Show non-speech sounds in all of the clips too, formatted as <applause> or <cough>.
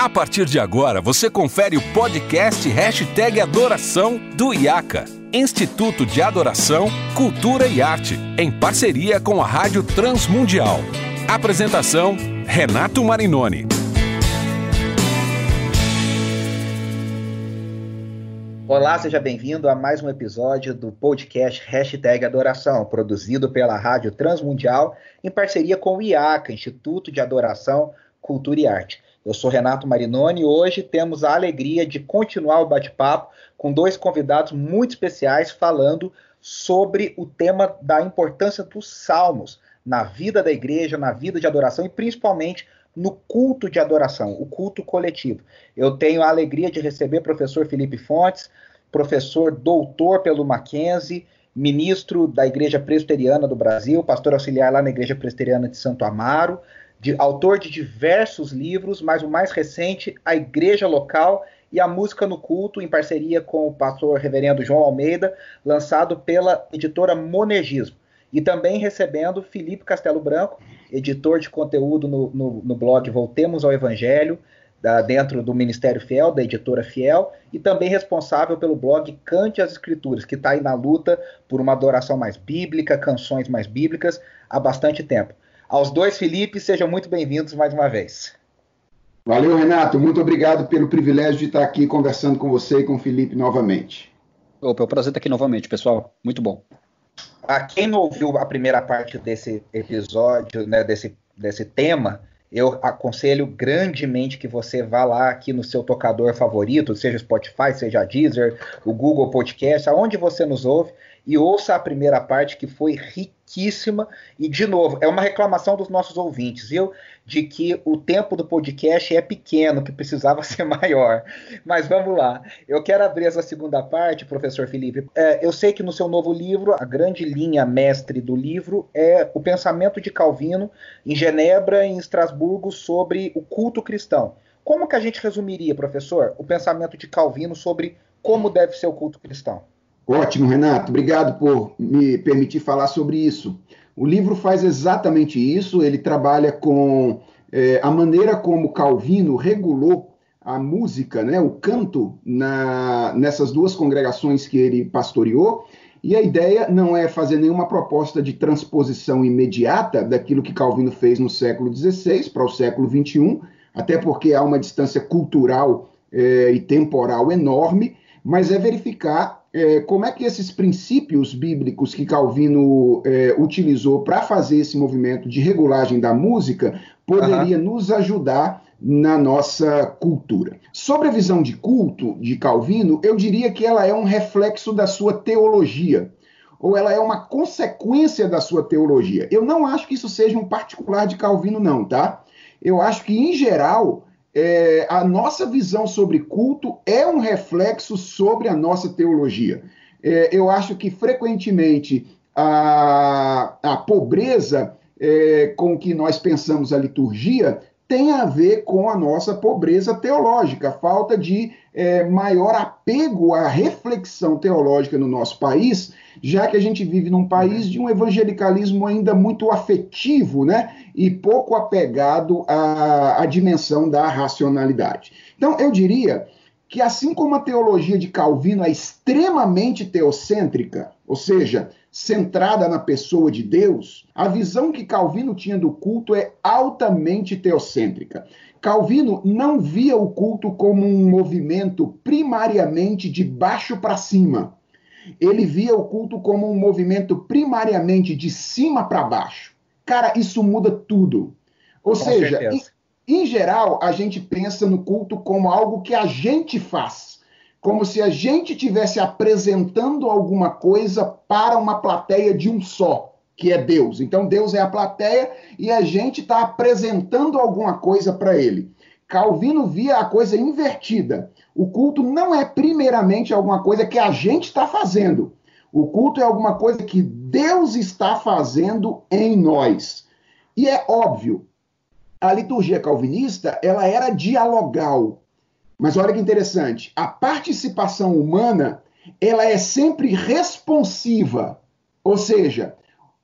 A partir de agora, você confere o podcast Hashtag Adoração do IACA, Instituto de Adoração, Cultura e Arte, em parceria com a Rádio Transmundial. Apresentação, Renato Marinoni. Olá, seja bem-vindo a mais um episódio do podcast Hashtag Adoração, produzido pela Rádio Transmundial em parceria com o IACA, Instituto de Adoração, Cultura e Arte. Eu sou Renato Marinoni e hoje temos a alegria de continuar o bate-papo com dois convidados muito especiais falando sobre o tema da importância dos salmos na vida da igreja, na vida de adoração e principalmente no culto de adoração, o culto coletivo. Eu tenho a alegria de receber o professor Felipe Fontes, professor doutor pelo Mackenzie, ministro da Igreja Presbiteriana do Brasil, pastor auxiliar lá na Igreja Presbiteriana de Santo Amaro, de, autor de diversos livros, mas o mais recente, A Igreja Local e a Música no Culto, em parceria com o pastor reverendo João Almeida, lançado pela editora Monegismo. E também recebendo Felipe Castelo Branco, editor de conteúdo no, no, no blog Voltemos ao Evangelho, da, dentro do Ministério Fiel, da editora Fiel, e também responsável pelo blog Cante as Escrituras, que está aí na luta por uma adoração mais bíblica, canções mais bíblicas, há bastante tempo. Aos dois, Felipe, sejam muito bem-vindos mais uma vez. Valeu, Renato. Muito obrigado pelo privilégio de estar aqui conversando com você e com o Felipe novamente. Opa, é um prazer estar aqui novamente, pessoal. Muito bom. A quem não ouviu a primeira parte desse episódio, né, desse, desse tema, eu aconselho grandemente que você vá lá aqui no seu tocador favorito, seja Spotify, seja Deezer, o Google Podcast, aonde você nos ouve, e ouça a primeira parte que foi riquíssima. E, de novo, é uma reclamação dos nossos ouvintes, viu? De que o tempo do podcast é pequeno, que precisava <laughs> ser maior. Mas vamos lá. Eu quero abrir essa segunda parte, professor Felipe. É, eu sei que no seu novo livro, a grande linha mestre do livro é o pensamento de Calvino em Genebra e em Estrasburgo sobre o culto cristão. Como que a gente resumiria, professor, o pensamento de Calvino sobre como deve ser o culto cristão? Ótimo, Renato. Obrigado por me permitir falar sobre isso. O livro faz exatamente isso. Ele trabalha com é, a maneira como Calvino regulou a música, né, o canto, na, nessas duas congregações que ele pastoreou. E a ideia não é fazer nenhuma proposta de transposição imediata daquilo que Calvino fez no século XVI para o século XXI, até porque há uma distância cultural é, e temporal enorme, mas é verificar é, como é que esses princípios bíblicos que Calvino é, utilizou para fazer esse movimento de regulagem da música poderia uhum. nos ajudar na nossa cultura. Sobre a visão de culto de Calvino, eu diria que ela é um reflexo da sua teologia, ou ela é uma consequência da sua teologia. Eu não acho que isso seja um particular de Calvino, não, tá? Eu acho que, em geral, é, a nossa visão sobre culto é um reflexo sobre a nossa teologia. É, eu acho que frequentemente a, a pobreza é, com que nós pensamos a liturgia tem a ver com a nossa pobreza teológica, a falta de é, maior apego à reflexão teológica no nosso país, já que a gente vive num país de um evangelicalismo ainda muito afetivo, né? E pouco apegado à, à dimensão da racionalidade. Então, eu diria que, assim como a teologia de Calvino é extremamente teocêntrica, ou seja, centrada na pessoa de Deus, a visão que Calvino tinha do culto é altamente teocêntrica. Calvino não via o culto como um movimento primariamente de baixo para cima. Ele via o culto como um movimento primariamente de cima para baixo. Cara, isso muda tudo. Ou Com seja, em, em geral, a gente pensa no culto como algo que a gente faz como se a gente estivesse apresentando alguma coisa para uma plateia de um só, que é Deus. Então Deus é a plateia e a gente está apresentando alguma coisa para ele. Calvino via a coisa invertida. O culto não é primeiramente alguma coisa que a gente está fazendo. O culto é alguma coisa que Deus está fazendo em nós. E é óbvio, a liturgia calvinista ela era dialogal. Mas olha que interessante, a participação humana, ela é sempre responsiva. Ou seja,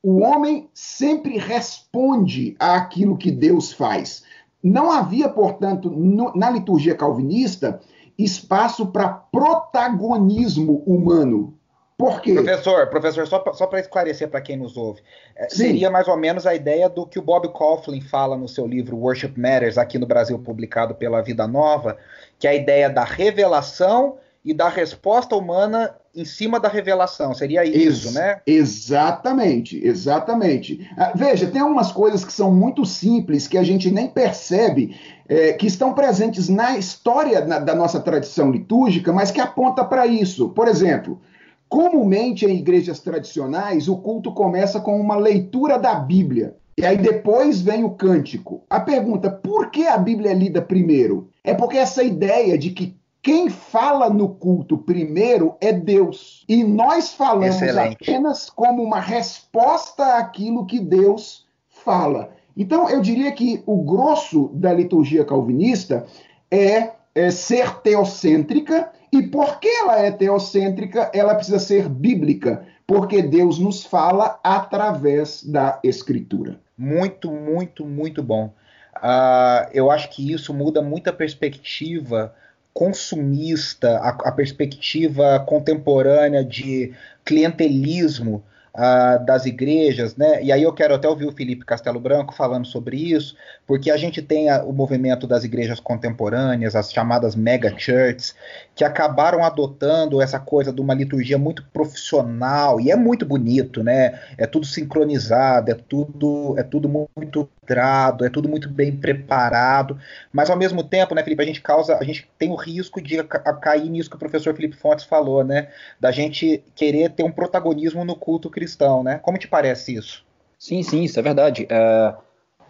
o homem sempre responde àquilo que Deus faz. não havia, portanto, no, na liturgia calvinista, espaço para protagonismo humano. Por quê? Professor, professor, só, só para esclarecer para quem nos ouve, é, seria mais ou menos a ideia do que o Bob Coughlin fala no seu livro Worship Matters, aqui no Brasil, publicado pela Vida Nova, que é a ideia da revelação e da resposta humana em cima da revelação. Seria isso, Ex né? Exatamente, exatamente. Ah, veja, tem algumas coisas que são muito simples que a gente nem percebe, é, que estão presentes na história na, da nossa tradição litúrgica, mas que aponta para isso. Por exemplo, comumente em igrejas tradicionais, o culto começa com uma leitura da Bíblia. E aí depois vem o cântico. A pergunta, por que a Bíblia é lida primeiro? É porque essa ideia de que quem fala no culto primeiro é Deus. E nós falamos Excelente. apenas como uma resposta àquilo que Deus fala. Então, eu diria que o grosso da liturgia calvinista é, é ser teocêntrica. E porque ela é teocêntrica, ela precisa ser bíblica, porque Deus nos fala através da Escritura. Muito, muito, muito bom. Uh, eu acho que isso muda muita perspectiva consumista, a, a perspectiva contemporânea de clientelismo uh, das igrejas, né? E aí eu quero até ouvir o Felipe Castelo Branco falando sobre isso, porque a gente tem a, o movimento das igrejas contemporâneas, as chamadas mega churches, que acabaram adotando essa coisa de uma liturgia muito profissional e é muito bonito, né? É tudo sincronizado, é tudo é tudo muito grado, é tudo muito bem preparado, mas ao mesmo tempo, né, Felipe, a gente causa, a gente tem o risco de cair nisso que o professor Felipe Fontes falou, né, da gente querer ter um protagonismo no culto cristão, né? Como te parece isso? Sim, sim, isso é verdade. Uh,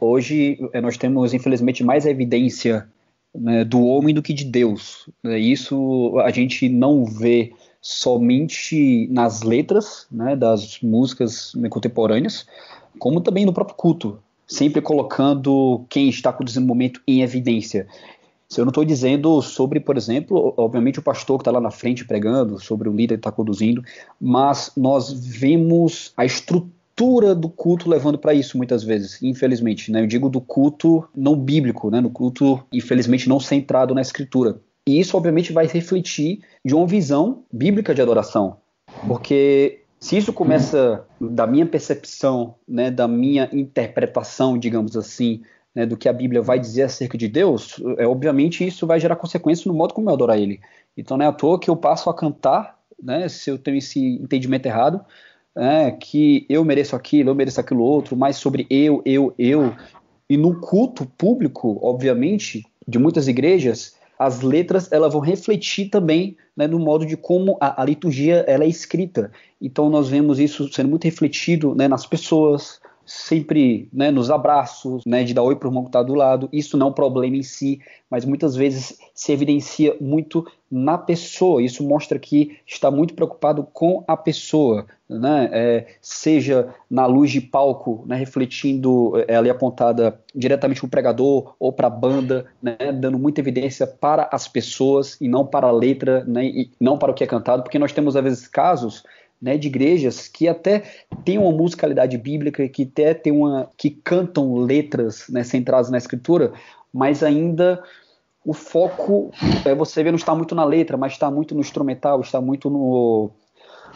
hoje eh, nós temos, infelizmente, mais evidência né, do homem do que de Deus. Né? Isso a gente não vê somente nas letras né, das músicas contemporâneas, como também no próprio culto, sempre colocando quem está conduzindo o momento em evidência. Se eu não estou dizendo sobre, por exemplo, obviamente o pastor que está lá na frente pregando, sobre o líder que está conduzindo, mas nós vemos a estrutura do culto levando para isso muitas vezes, infelizmente. Né? Eu digo do culto não bíblico, né? no culto, infelizmente, não centrado na escritura. E isso, obviamente, vai refletir de uma visão bíblica de adoração. Porque se isso começa da minha percepção, né, da minha interpretação, digamos assim, né, do que a Bíblia vai dizer acerca de Deus, é, obviamente isso vai gerar consequências no modo como eu adorar Ele. Então não é à toa que eu passo a cantar, né, se eu tenho esse entendimento errado, é, que eu mereço aquilo, eu mereço aquilo outro, mais sobre eu, eu, eu. E no culto público, obviamente, de muitas igrejas, as letras elas vão refletir também né, no modo de como a, a, liturgia ela é escrita. Então nós vemos isso sendo muito refletido né, nas pessoas, sempre né, nos abraços, né, de dar oi para o irmão que está do lado. Isso não é um problema em si, mas muitas vezes se evidencia muito na pessoa. Isso mostra que está muito preocupado com a pessoa, né? É, seja na luz de palco, né, refletindo é, ali apontada diretamente para o pregador ou para a banda, né, dando muita evidência para as pessoas e não para a letra, né, e não para o que é cantado, porque nós temos às vezes casos né, de igrejas que até têm uma musicalidade bíblica, que até tem uma, que cantam letras né, centradas na escritura, mas ainda o foco, é, você vê, não está muito na letra, mas está muito no instrumental, está muito no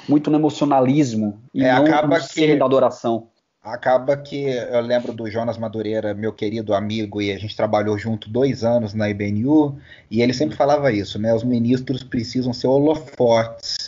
muito no emocionalismo e é, não acaba no que, da adoração. Acaba que eu lembro do Jonas Madureira, meu querido amigo, e a gente trabalhou junto dois anos na IBNU, e ele sempre falava isso, né? Os ministros precisam ser holofotes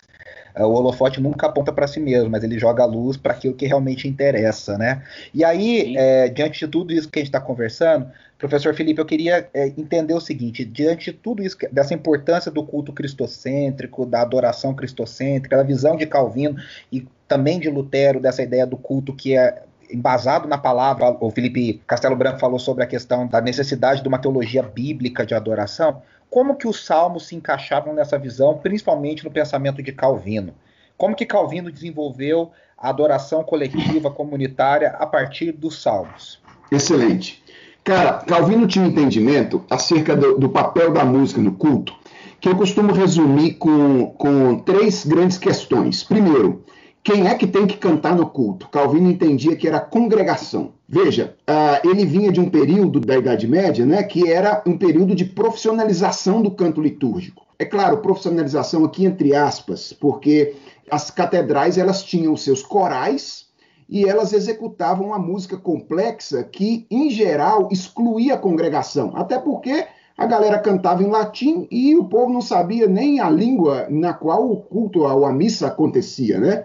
o holofote nunca aponta para si mesmo, mas ele joga a luz para aquilo que realmente interessa, né? E aí, é, diante de tudo isso que a gente está conversando, professor Felipe, eu queria é, entender o seguinte: diante de tudo isso, dessa importância do culto cristocêntrico, da adoração cristocêntrica, da visão de Calvino e também de Lutero, dessa ideia do culto que é embasado na palavra, o Felipe Castelo Branco falou sobre a questão da necessidade de uma teologia bíblica de adoração como que os salmos se encaixavam nessa visão, principalmente no pensamento de Calvino? Como que Calvino desenvolveu a adoração coletiva comunitária a partir dos salmos? Excelente. Cara, Calvino tinha um entendimento acerca do, do papel da música no culto, que eu costumo resumir com, com três grandes questões. Primeiro, quem é que tem que cantar no culto? Calvino entendia que era a congregação. Veja, uh, ele vinha de um período da Idade Média, né, que era um período de profissionalização do canto litúrgico. É claro, profissionalização aqui entre aspas, porque as catedrais elas tinham seus corais e elas executavam uma música complexa que, em geral, excluía a congregação. Até porque a galera cantava em latim e o povo não sabia nem a língua na qual o culto ou a missa acontecia, né?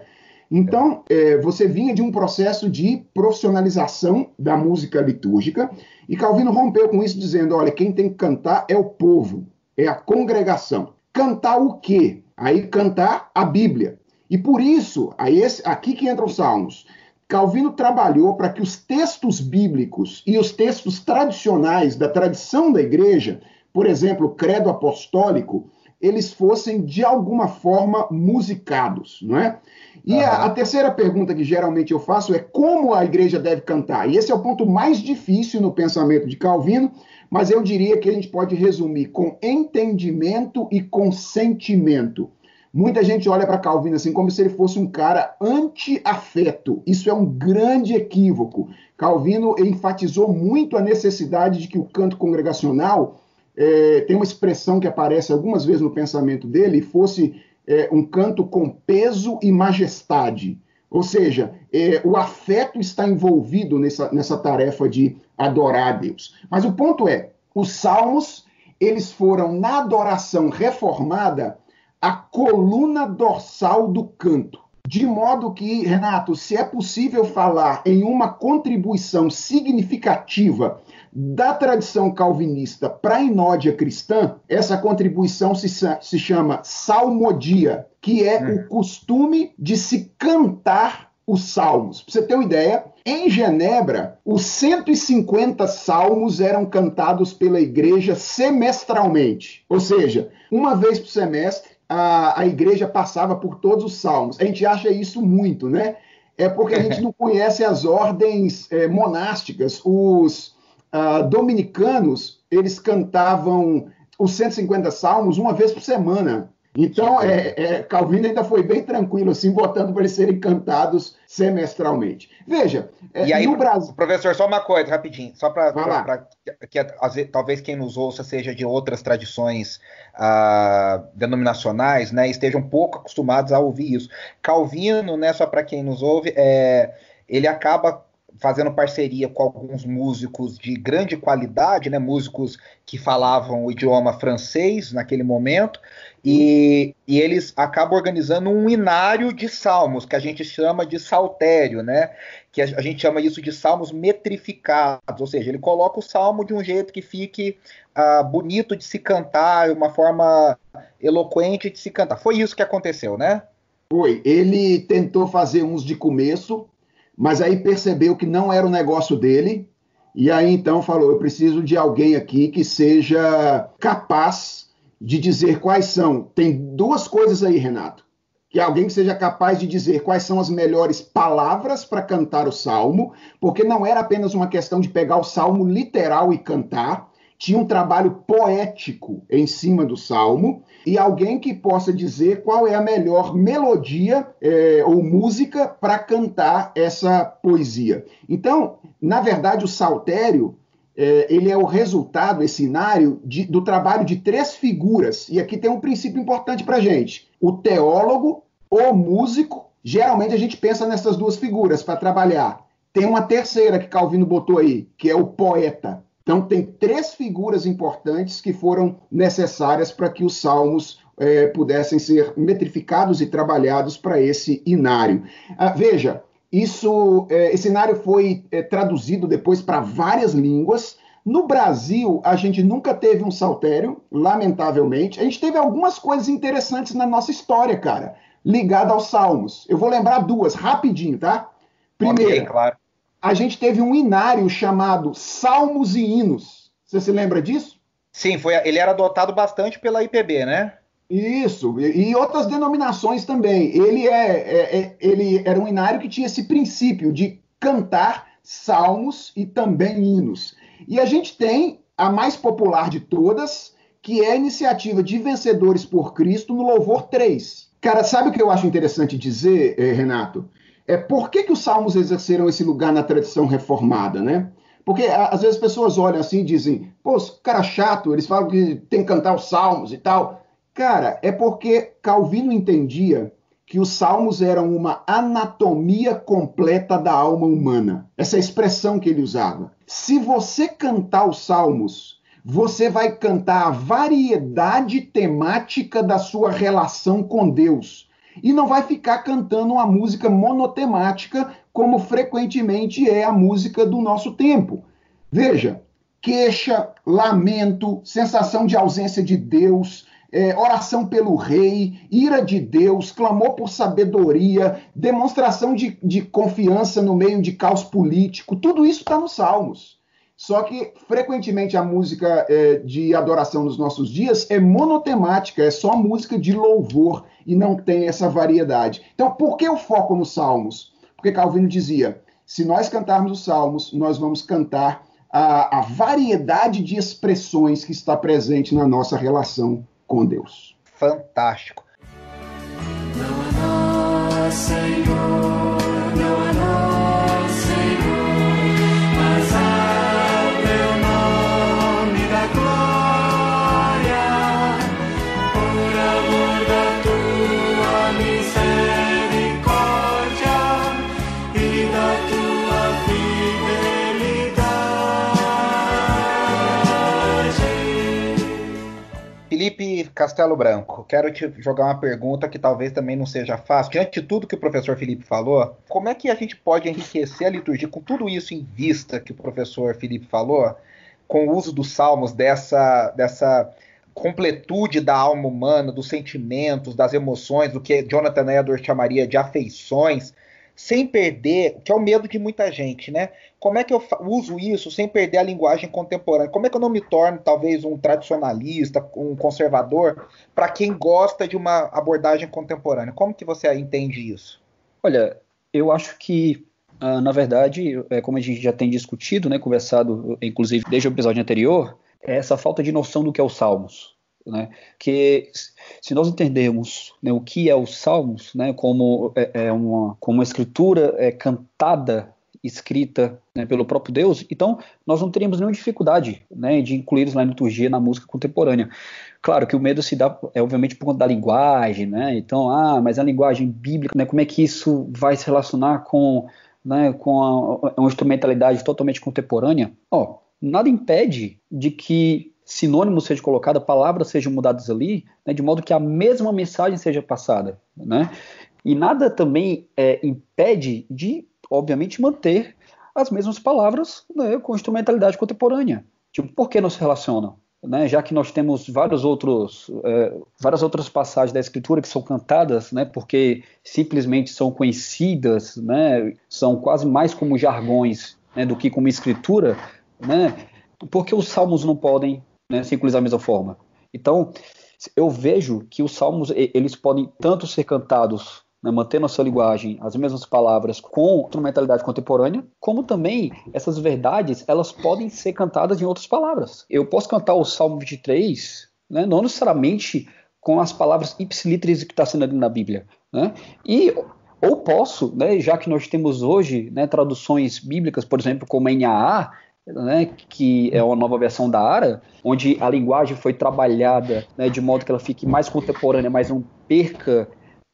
Então, é, você vinha de um processo de profissionalização da música litúrgica, e Calvino rompeu com isso, dizendo: olha, quem tem que cantar é o povo, é a congregação. Cantar o quê? Aí cantar a Bíblia. E por isso, aí esse, aqui que entram os salmos. Calvino trabalhou para que os textos bíblicos e os textos tradicionais da tradição da igreja, por exemplo, o credo apostólico, eles fossem de alguma forma musicados, não é? E uhum. a, a, terceira pergunta que geralmente eu faço é como a igreja deve cantar. E esse é o ponto mais difícil no pensamento de Calvino, mas eu diria que a gente pode resumir com entendimento e consentimento. Muita gente olha para Calvino assim como se ele fosse um cara anti-afeto. Isso é um grande equívoco. Calvino enfatizou muito a necessidade de que o canto congregacional é, tem uma expressão que aparece algumas vezes no pensamento dele, fosse é, um canto com peso e majestade. Ou seja, é, o afeto está envolvido nessa, nessa tarefa de adorar a Deus. Mas o ponto é, os salmos, eles foram, na adoração reformada, a coluna dorsal do canto. De modo que, Renato, se é possível falar em uma contribuição significativa da tradição calvinista para a inódia cristã, essa contribuição se, se chama salmodia, que é hum. o costume de se cantar os salmos. Para você ter uma ideia, em Genebra, os 150 salmos eram cantados pela igreja semestralmente. Ou seja, uma vez por semestre, a, a igreja passava por todos os salmos. A gente acha isso muito, né? É porque a gente <laughs> não conhece as ordens é, monásticas. Os uh, dominicanos, eles cantavam os 150 salmos uma vez por semana. Então, é, é, Calvino ainda foi bem tranquilo, assim, votando para eles serem cantados semestralmente. Veja, é, e aí, no Brasil... professor, só uma coisa, rapidinho, só para que talvez quem nos ouça seja de outras tradições ah, denominacionais, né, estejam pouco acostumados a ouvir isso. Calvino, né, só para quem nos ouve, é, ele acaba fazendo parceria com alguns músicos de grande qualidade, né, músicos que falavam o idioma francês naquele momento, e, e, eles acabam organizando um inário de salmos, que a gente chama de saltério, né? Que a, a, gente chama isso de salmos metrificados, ou seja, ele coloca o salmo de um jeito que fique uh, bonito de se cantar, uma forma eloquente de se cantar. Foi isso que aconteceu, né? Foi. Ele tentou fazer uns de começo, mas aí percebeu que não era o negócio dele, e aí então falou: eu preciso de alguém aqui que seja capaz de dizer quais são. Tem duas coisas aí, Renato. Que alguém que seja capaz de dizer quais são as melhores palavras para cantar o salmo, porque não era apenas uma questão de pegar o salmo literal e cantar, tinha um trabalho poético em cima do salmo, e alguém que possa dizer qual é a melhor melodia é, ou música para cantar essa poesia. Então, na verdade, o saltério é, ele é o resultado, esse cenário, de, do trabalho de três figuras. E aqui tem um princípio importante para gente: o teólogo, o músico. Geralmente a gente pensa nessas duas figuras para trabalhar. Tem uma terceira que Calvino botou aí, que é o poeta. Então, tem três figuras importantes que foram necessárias para que os salmos é, pudessem ser metrificados e trabalhados para esse inário. Ah, veja, isso, é, esse inário foi é, traduzido depois para várias línguas. No Brasil, a gente nunca teve um saltério, lamentavelmente. A gente teve algumas coisas interessantes na nossa história, cara, ligada aos salmos. Eu vou lembrar duas, rapidinho, tá? Primeiro, okay, claro a gente teve um inário chamado Salmos e Hinos. Você se lembra disso? Sim, foi, ele era adotado bastante pela IPB, né? Isso, e, e outras denominações também. Ele, é, é, é, ele era um inário que tinha esse princípio de cantar salmos e também hinos. E a gente tem a mais popular de todas, que é a iniciativa de Vencedores por Cristo no Louvor 3. Cara, sabe o que eu acho interessante dizer, eh, Renato? É por que, que os salmos exerceram esse lugar na tradição reformada, né? Porque às vezes as pessoas olham assim e dizem, pô, cara chato, eles falam que tem que cantar os salmos e tal. Cara, é porque Calvino entendia que os salmos eram uma anatomia completa da alma humana. Essa é expressão que ele usava. Se você cantar os salmos, você vai cantar a variedade temática da sua relação com Deus. E não vai ficar cantando uma música monotemática, como frequentemente é a música do nosso tempo. Veja, queixa, lamento, sensação de ausência de Deus, é, oração pelo rei, ira de Deus, clamor por sabedoria, demonstração de, de confiança no meio de caos político, tudo isso está nos Salmos. Só que, frequentemente, a música é, de adoração nos nossos dias é monotemática, é só música de louvor e não tem essa variedade. Então, por que o foco nos Salmos? Porque Calvino dizia: se nós cantarmos os Salmos, nós vamos cantar a, a variedade de expressões que está presente na nossa relação com Deus. Fantástico. Não há nós, Senhor, Castelo Branco, quero te jogar uma pergunta que talvez também não seja fácil. Diante de tudo que o professor Felipe falou, como é que a gente pode enriquecer a liturgia com tudo isso em vista que o professor Felipe falou, com o uso dos salmos, dessa, dessa completude da alma humana, dos sentimentos, das emoções, do que Jonathan Edwards chamaria de afeições, sem perder, que é o medo de muita gente, né? Como é que eu uso isso sem perder a linguagem contemporânea? Como é que eu não me torno talvez um tradicionalista, um conservador, para quem gosta de uma abordagem contemporânea? Como que você entende isso? Olha, eu acho que Uh, na verdade, é, como a gente já tem discutido, né, conversado, inclusive desde o episódio anterior, é essa falta de noção do que é os Salmos. Né? Que se nós entendermos né, o que é os Salmos, né, como é, é uma como uma escritura é, cantada, escrita né, pelo próprio Deus, então nós não teríamos nenhuma dificuldade né, de incluí-los na liturgia, na música contemporânea. Claro que o medo se dá, é obviamente por conta da linguagem, né? Então, ah, mas a linguagem bíblica, né? Como é que isso vai se relacionar com, né, com a, uma instrumentalidade totalmente contemporânea? Ó, nada impede de que sinônimos sejam colocados, palavras sejam mudadas ali, né, de modo que a mesma mensagem seja passada, né? E nada também é, impede de, obviamente, manter as mesmas palavras né, com instrumentalidade contemporânea. Tipo, por que não se relacionam? Né, já que nós temos vários outros, é, várias outras passagens da Escritura que são cantadas, né, porque simplesmente são conhecidas, né, são quase mais como jargões né, do que como Escritura, né, porque os salmos não podem né, incluir da mesma forma. Então, eu vejo que os salmos eles podem tanto ser cantados né, mantendo a sua linguagem, as mesmas palavras, com instrumentalidade contemporânea, como também essas verdades elas podem ser cantadas em outras palavras. Eu posso cantar o Salmo 23, né, não necessariamente com as palavras ipsilitris que está sendo ali na Bíblia, né, e ou posso, né, já que nós temos hoje né, traduções bíblicas, por exemplo, como NAA, né, que é uma nova versão da ARA, onde a linguagem foi trabalhada né, de modo que ela fique mais contemporânea, mas não perca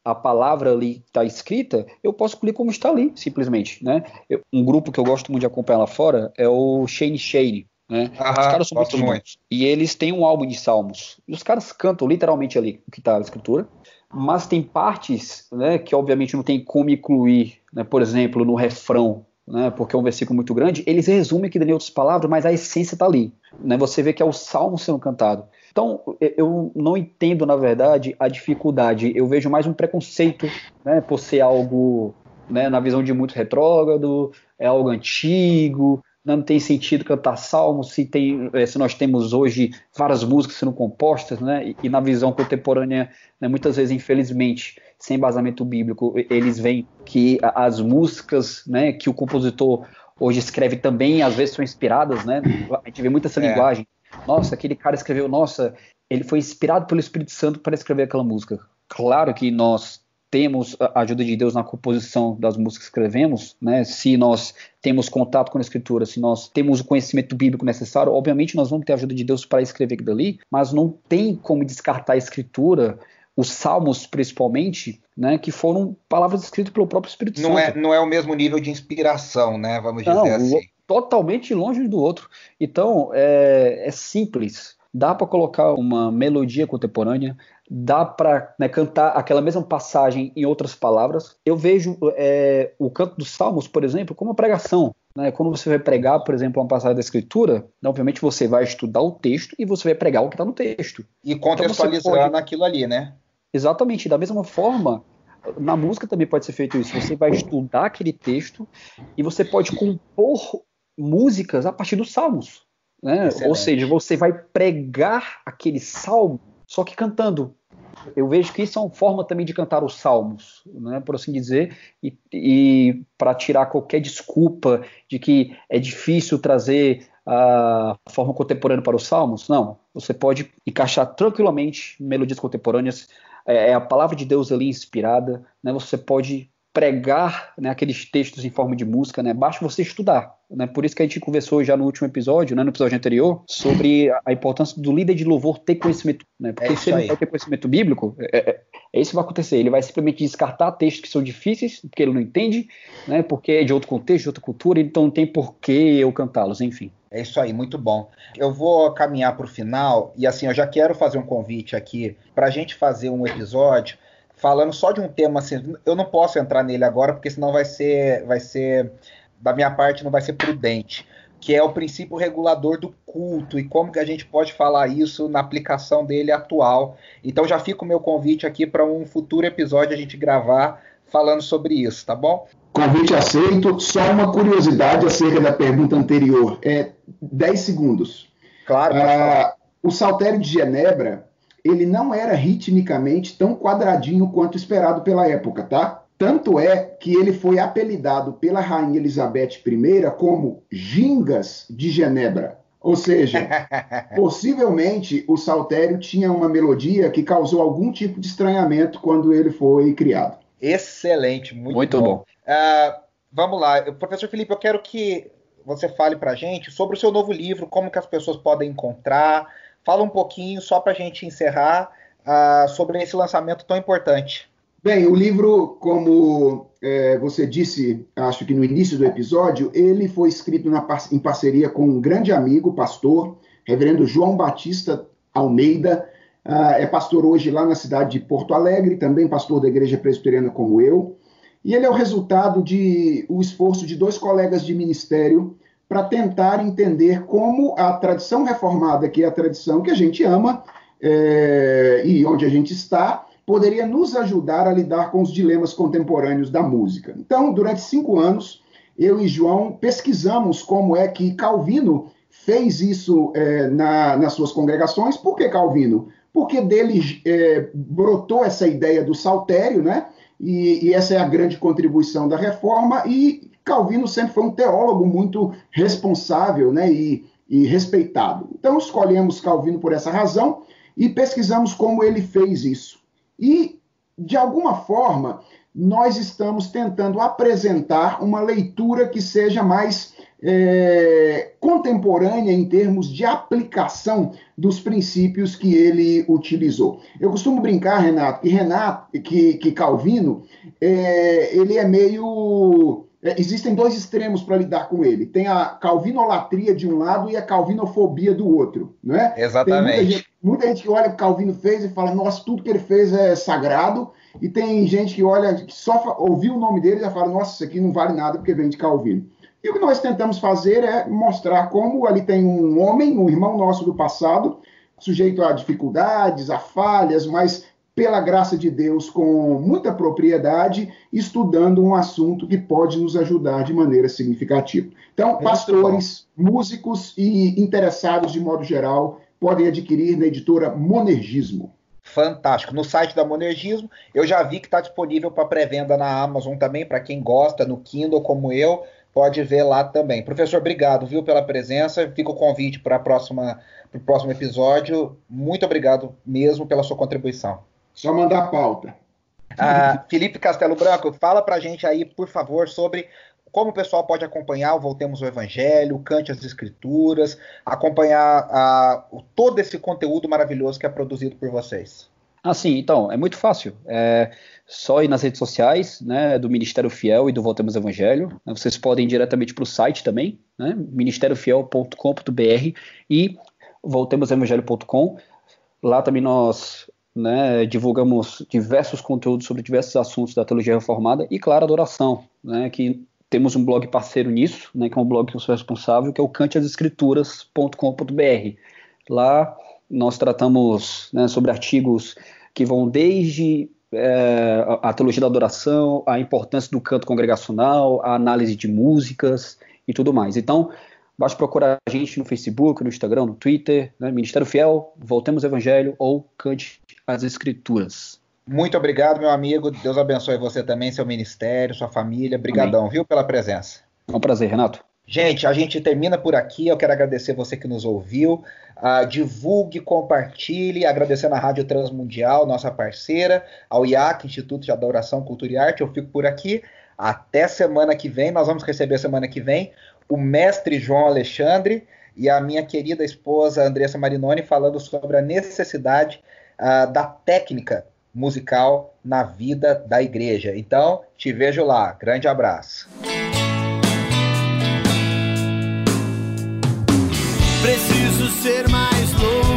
a palavra ali que está escrita, eu posso escolher como está ali, simplesmente. Né? Eu, um grupo que eu gosto muito de acompanhar lá fora é o Shane Shane. Né? Aham, os caras são muito bons. E eles têm um álbum de salmos. E os caras cantam literalmente ali o que está na escritura. Mas tem partes né, que, obviamente, não tem como incluir. Né? Por exemplo, no refrão né, porque é um versículo muito grande, eles resumem aqui em outras palavras, mas a essência está ali. Né, você vê que é o salmo sendo cantado. Então, eu não entendo, na verdade, a dificuldade. Eu vejo mais um preconceito né, por ser algo, né, na visão de muito retrógrado, é algo antigo, não tem sentido cantar salmos se, tem, eh, se nós temos hoje várias músicas sendo compostas, né, e, e na visão contemporânea, né, muitas vezes, infelizmente, sem embasamento bíblico, eles veem que as músicas né, que o compositor hoje escreve também, às vezes, são inspiradas, né? <clears throat> A gente vê muita essa é. linguagem. Nossa, aquele cara escreveu, nossa, ele foi inspirado pelo Espírito Santo para escrever aquela música. Claro que nós temos a ajuda de Deus na composição das músicas que escrevemos, né? Se nós temos contato com a escritura, se nós temos o conhecimento bíblico necessário, obviamente nós vamos ter a ajuda de Deus para escrever aquilo dali, mas não tem como descartar a escritura os salmos principalmente, né, que foram palavras escritas pelo próprio Espírito não Santo. É, não é o mesmo nível de inspiração, né, vamos dizer não, assim. Totalmente longe do outro. Então, é, é simples. Dá para colocar uma melodia contemporânea, dá para né, cantar aquela mesma passagem em outras palavras. Eu vejo é, o canto dos salmos, por exemplo, como uma pregação. Né? Quando você vai pregar, por exemplo, uma passagem da escritura, obviamente você vai estudar o texto e você vai pregar o que está no texto. E contextualizando então pode... ali, né? Exatamente. Da mesma forma, na música também pode ser feito isso. Você vai estudar aquele texto e você pode compor músicas a partir dos salmos. Né? Ou seja, você vai pregar aquele salmo só que cantando. Eu vejo que isso é uma forma também de cantar os salmos, né, por assim dizer, e, e para tirar qualquer desculpa de que é difícil trazer a forma contemporânea para os salmos. Não, você pode encaixar tranquilamente melodias contemporâneas, é, é a palavra de Deus ali inspirada, né, você pode pregar né, aqueles textos em forma de música, né? Basta você estudar. Né? Por isso que a gente conversou já no último episódio, né, no episódio anterior, sobre a importância do líder de louvor ter conhecimento. Né? Porque é se ele não ter conhecimento bíblico, é, é, é, isso que vai acontecer. Ele vai simplesmente descartar textos que são difíceis, porque ele não entende, né? porque é de outro contexto, de outra cultura, então não tem por que eu cantá-los, enfim. É isso aí, muito bom. Eu vou caminhar para o final, e assim, eu já quero fazer um convite aqui para a gente fazer um episódio falando só de um tema assim, eu não posso entrar nele agora porque senão vai ser, vai ser da minha parte não vai ser prudente, que é o princípio regulador do culto e como que a gente pode falar isso na aplicação dele atual. Então já fica o meu convite aqui para um futuro episódio a gente gravar falando sobre isso, tá bom? Convite aceito. Só uma curiosidade acerca da pergunta anterior. É 10 segundos. Claro. Ah, o Saltério de Genebra ele não era ritmicamente tão quadradinho quanto esperado pela época, tá? Tanto é que ele foi apelidado pela rainha Elizabeth I como Gingas de Genebra. Ou seja, <laughs> possivelmente o saltério tinha uma melodia que causou algum tipo de estranhamento quando ele foi criado. Excelente, muito, muito bom. bom. Uh, vamos lá, professor Felipe, eu quero que você fale para gente sobre o seu novo livro, como que as pessoas podem encontrar, Fala um pouquinho, só para a gente encerrar, uh, sobre esse lançamento tão importante. Bem, o livro, como é, você disse, acho que no início do episódio, ele foi escrito na, em parceria com um grande amigo, pastor, reverendo João Batista Almeida. Uh, é pastor hoje lá na cidade de Porto Alegre, também pastor da igreja presbiteriana como eu. E ele é o resultado de o esforço de dois colegas de ministério para tentar entender como a tradição reformada, que é a tradição que a gente ama é, e onde a gente está, poderia nos ajudar a lidar com os dilemas contemporâneos da música. Então, durante cinco anos, eu e João pesquisamos como é que Calvino fez isso é, na, nas suas congregações. Por que Calvino? Porque dele é, brotou essa ideia do saltério, né? E, e, essa é a grande contribuição da reforma, e Calvino sempre foi um teólogo muito responsável né, e, e respeitado. Então, escolhemos Calvino por essa razão e pesquisamos como ele fez isso. E, de alguma forma, nós estamos tentando apresentar uma leitura que seja mais é, contemporânea em termos de aplicação dos princípios que ele utilizou. Eu costumo brincar, Renato, que Renato, que, que Calvino, é, ele é meio é, existem dois extremos para lidar com ele. Tem a calvinolatria de um lado e a calvinofobia do outro, não é? Exatamente. Muita gente, muita gente, que olha o que Calvino fez e fala, nossa, tudo que ele fez é sagrado. E tem gente que olha, que só ouviu o nome dele e já fala, nossa, isso aqui não vale nada porque vem de Calvino. E o que nós tentamos fazer é mostrar como ali tem um homem, um irmão nosso do passado, sujeito a dificuldades, a falhas, mas pela graça de Deus, com muita propriedade, estudando um assunto que pode nos ajudar de maneira significativa. Então, pastores, músicos e interessados de modo geral podem adquirir na editora Monergismo. Fantástico. No site da Monergismo, eu já vi que está disponível para pré-venda na Amazon também, para quem gosta, no Kindle como eu. pode ver lá também. Professor, obrigado, viu, pela presença. Fica o convite para o próximo episódio. Muito obrigado mesmo pela sua contribuição. Só mandar a pauta. Ah, Felipe Castelo Branco, fala para a gente aí, por favor, sobre como o pessoal pode acompanhar o Voltemos ao Evangelho, Cante as Escrituras, acompanhar ah, todo esse conteúdo maravilhoso que é produzido por vocês. Ah, sim, então, é muito fácil. É só ir nas redes sociais, né, do Ministério Fiel e do Voltemos ao Evangelho. Vocês podem ir diretamente para o site também, né, ministériofiel.com.br e voltemosevangelho.com. Lá também nós né, divulgamos diversos conteúdos sobre diversos assuntos da teologia reformada e, claro, adoração, né, que temos um blog parceiro nisso, né, que é um blog que eu sou responsável, que é o canteasescrituras.com.br. Lá nós tratamos né, sobre artigos que vão desde é, a teologia da adoração, a importância do canto congregacional, a análise de músicas e tudo mais. Então, Basta procurar a gente no Facebook, no Instagram, no Twitter, né? Ministério Fiel, Voltemos Evangelho ou Cante as Escrituras. Muito obrigado, meu amigo. Deus abençoe você também, seu ministério, sua família. Obrigadão, viu, pela presença. É um prazer, Renato. Gente, a gente termina por aqui. Eu quero agradecer você que nos ouviu. Uh, divulgue, compartilhe, agradecendo a Rádio Transmundial, nossa parceira, ao IAC, Instituto de Adoração, Cultura e Arte. Eu fico por aqui. Até semana que vem. Nós vamos receber semana que vem o mestre João Alexandre e a minha querida esposa Andressa Marinoni falando sobre a necessidade uh, da técnica musical na vida da igreja. Então, te vejo lá. Grande abraço. Preciso ser mais louco